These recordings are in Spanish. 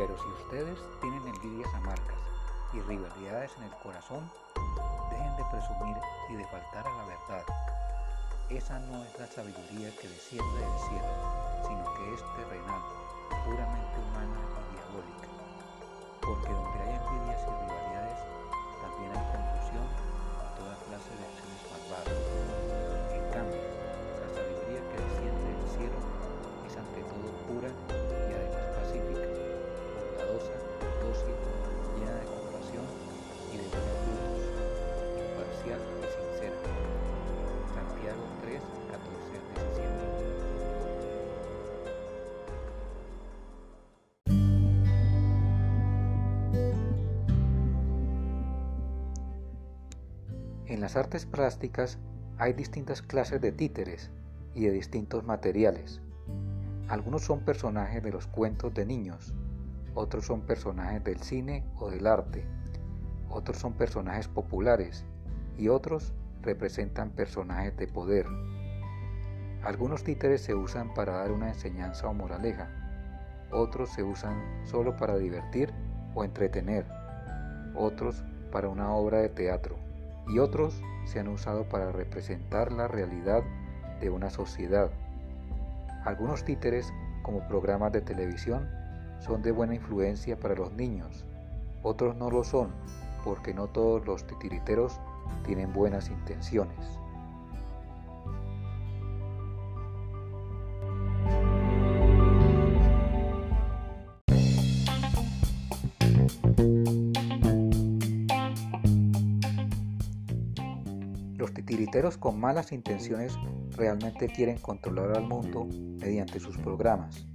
Pero si ustedes tienen envidias amargas y rivalidades en el corazón, dejen de presumir y de faltar a la verdad. Esa no es la sabiduría que desciende del cielo, sino que es terrenal, puramente humana y diabólica. Porque donde hay envidias y rivalidades, también hay confusión toda clase de En las artes plásticas hay distintas clases de títeres y de distintos materiales. Algunos son personajes de los cuentos de niños, otros son personajes del cine o del arte, otros son personajes populares y otros representan personajes de poder. Algunos títeres se usan para dar una enseñanza o moraleja, otros se usan solo para divertir o entretener, otros para una obra de teatro y otros se han usado para representar la realidad de una sociedad. Algunos títeres, como programas de televisión, son de buena influencia para los niños, otros no lo son, porque no todos los titiriteros tienen buenas intenciones. Titiriteros con malas intenciones realmente quieren controlar al mundo mediante sus programas,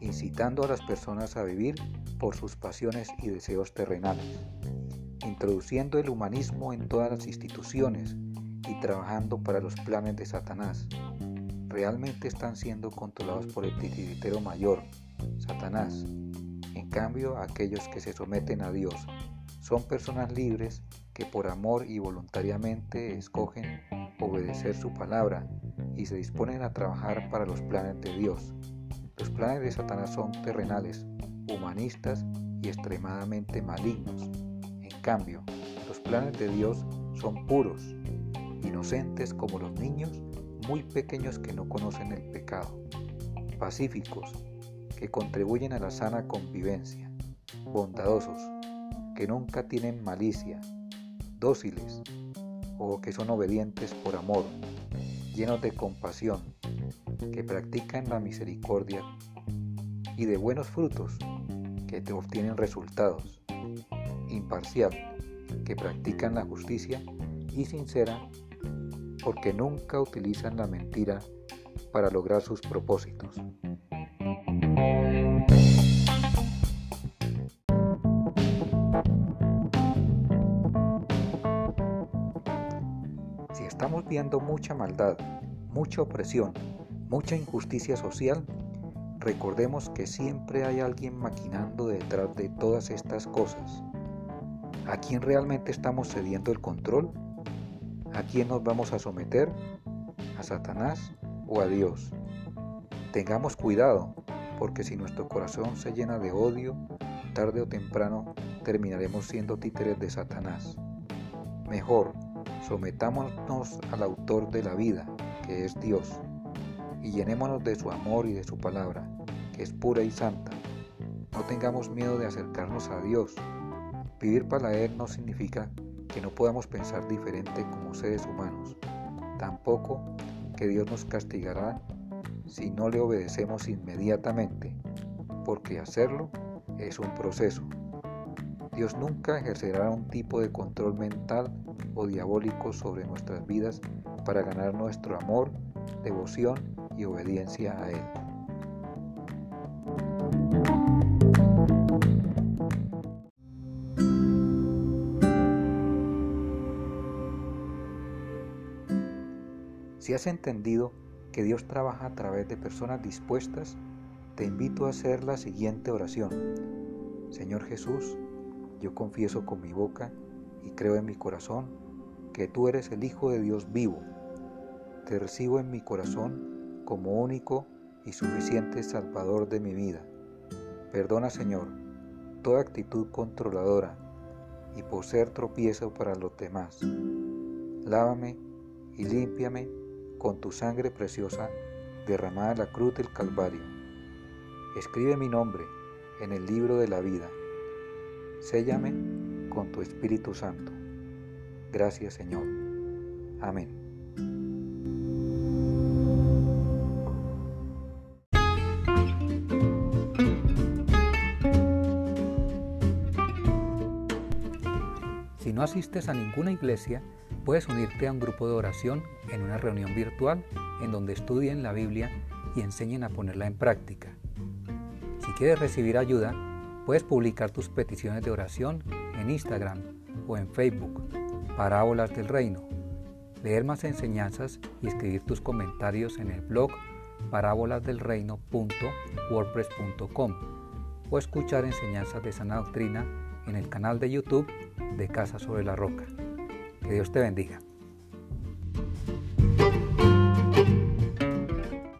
incitando a las personas a vivir por sus pasiones y deseos terrenales, introduciendo el humanismo en todas las instituciones y trabajando para los planes de Satanás. Realmente están siendo controlados por el titiritero mayor, Satanás. En cambio, aquellos que se someten a Dios son personas libres que por amor y voluntariamente escogen obedecer su palabra y se disponen a trabajar para los planes de Dios. Los planes de Satanás son terrenales, humanistas y extremadamente malignos. En cambio, los planes de Dios son puros, inocentes como los niños, muy pequeños que no conocen el pecado, pacíficos, que contribuyen a la sana convivencia, bondadosos, que nunca tienen malicia, dóciles o que son obedientes por amor, llenos de compasión, que practican la misericordia y de buenos frutos, que te obtienen resultados, imparcial, que practican la justicia y sincera, porque nunca utilizan la mentira para lograr sus propósitos. Estamos viendo mucha maldad, mucha opresión, mucha injusticia social, recordemos que siempre hay alguien maquinando detrás de todas estas cosas. ¿A quién realmente estamos cediendo el control? ¿A quién nos vamos a someter? ¿A Satanás o a Dios? Tengamos cuidado, porque si nuestro corazón se llena de odio, tarde o temprano terminaremos siendo títeres de Satanás. Mejor, sometámonos al autor de la vida, que es Dios, y llenémonos de su amor y de su palabra, que es pura y santa. No tengamos miedo de acercarnos a Dios. Vivir para Él no significa que no podamos pensar diferente como seres humanos. Tampoco que Dios nos castigará si no le obedecemos inmediatamente, porque hacerlo es un proceso. Dios nunca ejercerá un tipo de control mental o diabólico sobre nuestras vidas para ganar nuestro amor, devoción y obediencia a Él. Si has entendido que Dios trabaja a través de personas dispuestas, te invito a hacer la siguiente oración. Señor Jesús, yo confieso con mi boca y creo en mi corazón que tú eres el Hijo de Dios vivo. Te recibo en mi corazón como único y suficiente Salvador de mi vida. Perdona, Señor, toda actitud controladora y por ser tropiezo para los demás. Lávame y límpiame con tu sangre preciosa derramada en la cruz del Calvario. Escribe mi nombre en el libro de la vida. Séllame con tu Espíritu Santo. Gracias Señor. Amén. Si no asistes a ninguna iglesia, puedes unirte a un grupo de oración en una reunión virtual en donde estudien la Biblia y enseñen a ponerla en práctica. Si quieres recibir ayuda, puedes publicar tus peticiones de oración en Instagram o en Facebook, Parábolas del Reino, leer más enseñanzas y escribir tus comentarios en el blog parábolasdelreino.wordpress.com o escuchar enseñanzas de sana doctrina en el canal de YouTube de Casa sobre la Roca. Que Dios te bendiga.